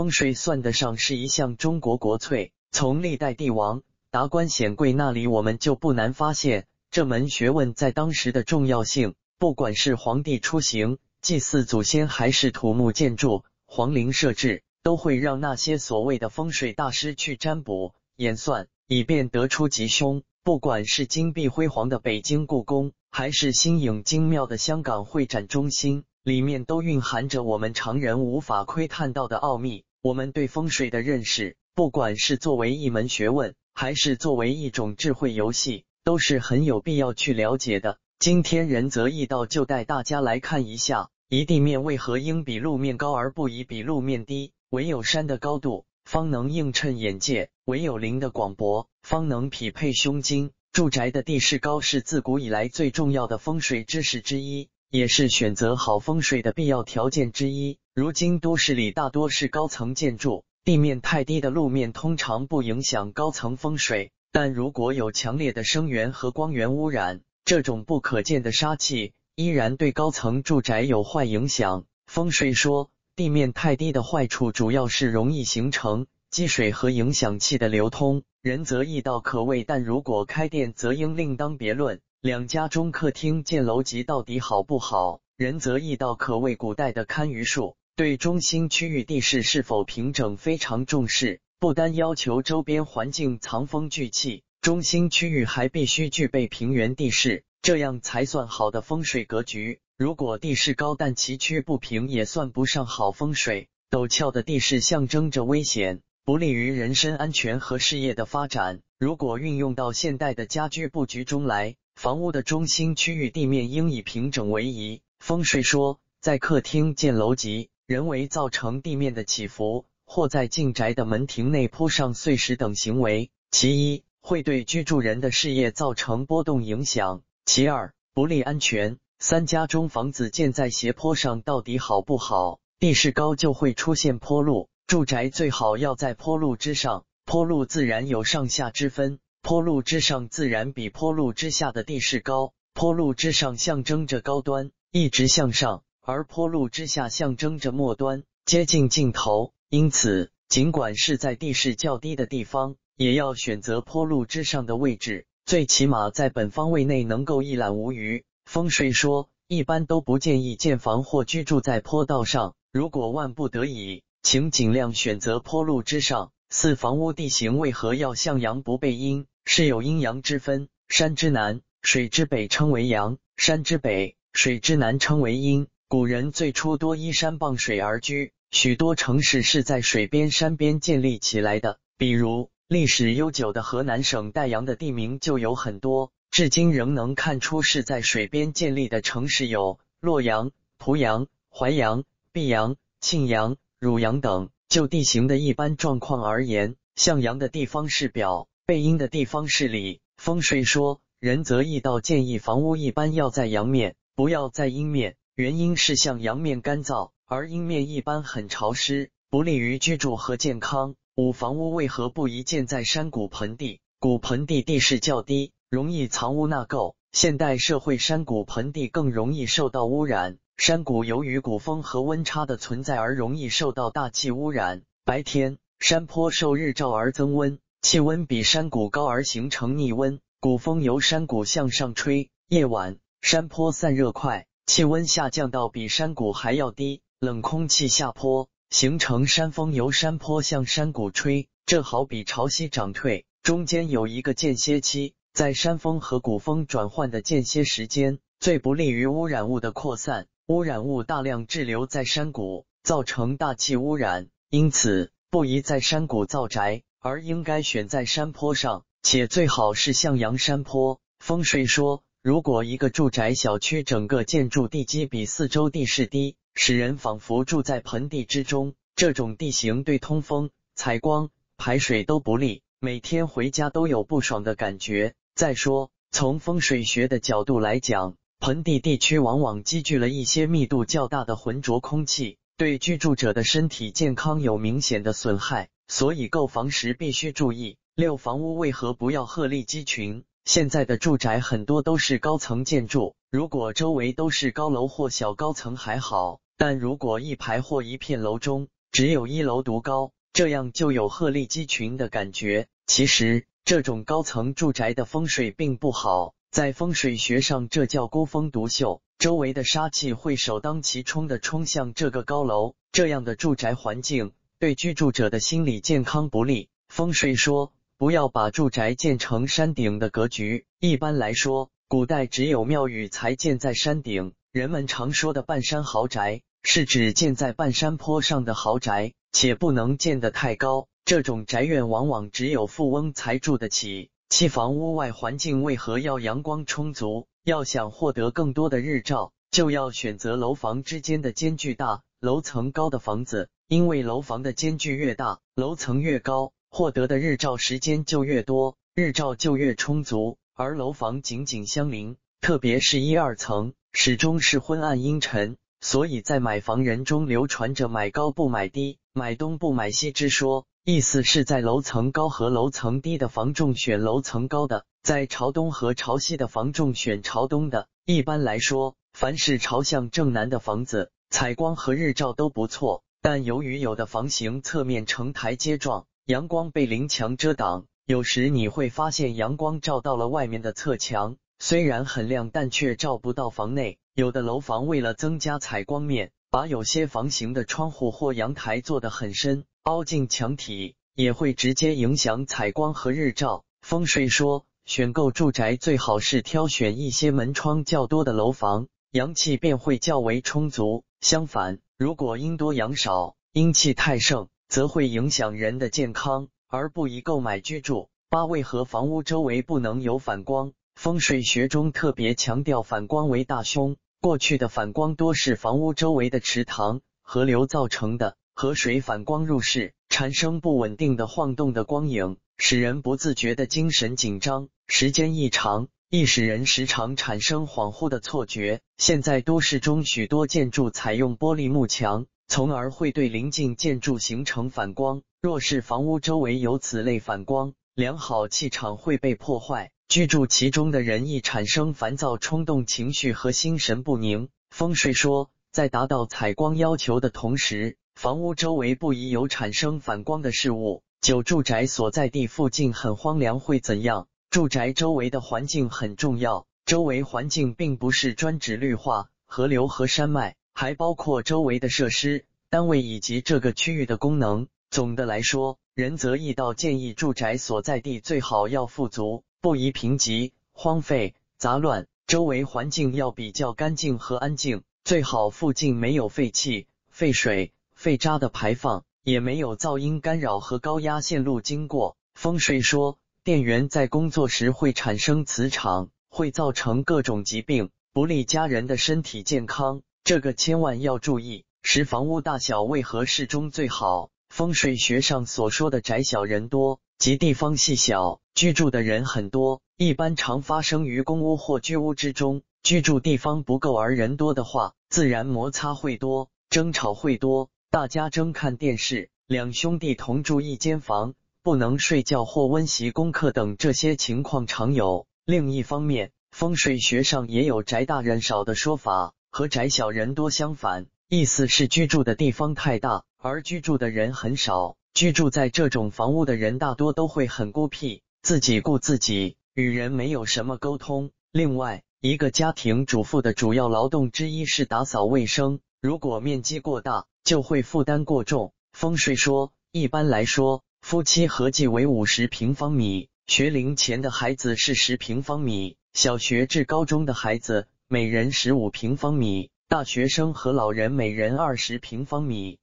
风水算得上是一项中国国粹，从历代帝王、达官显贵那里，我们就不难发现这门学问在当时的重要性。不管是皇帝出行、祭祀祖先，还是土木建筑、皇陵设置，都会让那些所谓的风水大师去占卜演算，以便得出吉凶。不管是金碧辉煌的北京故宫，还是新颖精妙的香港会展中心。里面都蕴含着我们常人无法窥探到的奥秘。我们对风水的认识，不管是作为一门学问，还是作为一种智慧游戏，都是很有必要去了解的。今天仁泽易道就带大家来看一下，一地面为何应比路面高而不宜比路面低？唯有山的高度，方能映衬眼界；唯有林的广博，方能匹配胸襟。住宅的地势高是自古以来最重要的风水知识之一。也是选择好风水的必要条件之一。如今都市里大多是高层建筑，地面太低的路面通常不影响高层风水，但如果有强烈的声源和光源污染，这种不可见的杀气依然对高层住宅有坏影响。风水说，地面太低的坏处主要是容易形成积水和影响气的流通。仁则易道可畏，但如果开店，则应另当别论。两家中客厅建楼级到底好不好？仁则易道可谓古代的堪舆术，对中心区域地势是否平整非常重视，不单要求周边环境藏风聚气，中心区域还必须具备平原地势，这样才算好的风水格局。如果地势高但崎岖不平，也算不上好风水。陡峭的地势象征着危险，不利于人身安全和事业的发展。如果运用到现代的家居布局中来，房屋的中心区域地面应以平整为宜。风水说，在客厅建楼级，人为造成地面的起伏，或在进宅的门庭内铺上碎石等行为，其一会对居住人的事业造成波动影响；其二不利安全。三家中房子建在斜坡上到底好不好？地势高就会出现坡路，住宅最好要在坡路之上，坡路自然有上下之分。坡路之上自然比坡路之下的地势高，坡路之上象征着高端，一直向上；而坡路之下象征着末端，接近尽头。因此，尽管是在地势较低的地方，也要选择坡路之上的位置，最起码在本方位内能够一览无余。风水说，一般都不建议建房或居住在坡道上，如果万不得已，请尽量选择坡路之上。四房屋地形为何要向阳不背阴？是有阴阳之分，山之南、水之北称为阳，山之北、水之南称为阴。古人最初多依山傍水而居，许多城市是在水边、山边建立起来的。比如历史悠久的河南省代阳的地名就有很多，至今仍能看出是在水边建立的城市有洛阳、濮阳、淮阳、泌阳、庆阳、汝阳等。就地形的一般状况而言，向阳的地方是表。背阴的地方是里，风水说，仁则易道建议房屋一般要在阳面，不要在阴面。原因是向阳面干燥，而阴面一般很潮湿，不利于居住和健康。五房屋为何不宜建在山谷盆地？谷盆地地势较低，容易藏污纳垢。现代社会山谷盆地更容易受到污染。山谷由于谷风和温差的存在而容易受到大气污染。白天山坡受日照而增温。气温比山谷高而形成逆温，谷风由山谷向上吹。夜晚山坡散热快，气温下降到比山谷还要低，冷空气下坡，形成山风由山坡向山谷吹。这好比潮汐涨退，中间有一个间歇期，在山风和谷风转换的间歇时间，最不利于污染物的扩散。污染物大量滞留在山谷，造成大气污染，因此不宜在山谷造宅。而应该选在山坡上，且最好是向阳山坡。风水说，如果一个住宅小区整个建筑地基比四周地势低，使人仿佛住在盆地之中，这种地形对通风、采光、排水都不利，每天回家都有不爽的感觉。再说，从风水学的角度来讲，盆地地区往往积聚了一些密度较大的浑浊空气，对居住者的身体健康有明显的损害。所以购房时必须注意。六房屋为何不要鹤立鸡群？现在的住宅很多都是高层建筑，如果周围都是高楼或小高层还好，但如果一排或一片楼中只有一楼独高，这样就有鹤立鸡群的感觉。其实这种高层住宅的风水并不好，在风水学上这叫孤峰独秀，周围的杀气会首当其冲的冲向这个高楼，这样的住宅环境对居住者的心理健康不利。风水说，不要把住宅建成山顶的格局。一般来说，古代只有庙宇才建在山顶，人们常说的半山豪宅。是指建在半山坡上的豪宅，且不能建得太高。这种宅院往往只有富翁才住得起。其房屋外环境为何要阳光充足？要想获得更多的日照，就要选择楼房之间的间距大、楼层高的房子。因为楼房的间距越大，楼层越高，获得的日照时间就越多，日照就越充足。而楼房紧紧相邻，特别是一二层，始终是昏暗阴沉。所以在买房人中流传着“买高不买低，买东不买西”之说，意思是在楼层高和楼层低的房中选楼层高的，在朝东和朝西的房中选朝东的。一般来说，凡是朝向正南的房子，采光和日照都不错。但由于有的房型侧面呈台阶状，阳光被临墙遮挡，有时你会发现阳光照到了外面的侧墙，虽然很亮，但却照不到房内。有的楼房为了增加采光面，把有些房型的窗户或阳台做得很深，凹进墙体，也会直接影响采光和日照。风水说，选购住宅最好是挑选一些门窗较多的楼房，阳气便会较为充足。相反，如果阴多阳少，阴气太盛，则会影响人的健康，而不宜购买居住。八、为何房屋周围不能有反光？风水学中特别强调反光为大凶。过去的反光多是房屋周围的池塘、河流造成的，河水反光入室，产生不稳定的晃动的光影，使人不自觉的精神紧张。时间一长，易使人时常产生恍惚的错觉。现在都市中许多建筑采用玻璃幕墙，从而会对邻近建筑形成反光。若是房屋周围有此类反光，良好气场会被破坏。居住其中的人易产生烦躁、冲动情绪和心神不宁。风水说，在达到采光要求的同时，房屋周围不宜有产生反光的事物。九住宅所在地附近很荒凉会怎样？住宅周围的环境很重要，周围环境并不是专指绿化、河流和山脉，还包括周围的设施、单位以及这个区域的功能。总的来说，仁泽义道建议住宅所在地最好要富足。不宜贫瘠、荒废、杂乱，周围环境要比较干净和安静，最好附近没有废气、废水、废渣的排放，也没有噪音干扰和高压线路经过。风水说，电源在工作时会产生磁场，会造成各种疾病，不利家人的身体健康，这个千万要注意。十房屋大小为何适中最好？风水学上所说的宅小人多。即地方细小，居住的人很多，一般常发生于公屋或居屋之中。居住地方不够而人多的话，自然摩擦会多，争吵会多，大家争看电视，两兄弟同住一间房，不能睡觉或温习功课等这些情况常有。另一方面，风水学上也有宅大人少的说法，和宅小人多相反，意思是居住的地方太大，而居住的人很少。居住在这种房屋的人大多都会很孤僻，自己顾自己，与人没有什么沟通。另外，一个家庭主妇的主要劳动之一是打扫卫生，如果面积过大，就会负担过重。风水说，一般来说，夫妻合计为五十平方米，学龄前的孩子是十平方米，小学至高中的孩子每人十五平方米，大学生和老人每人二十平方米。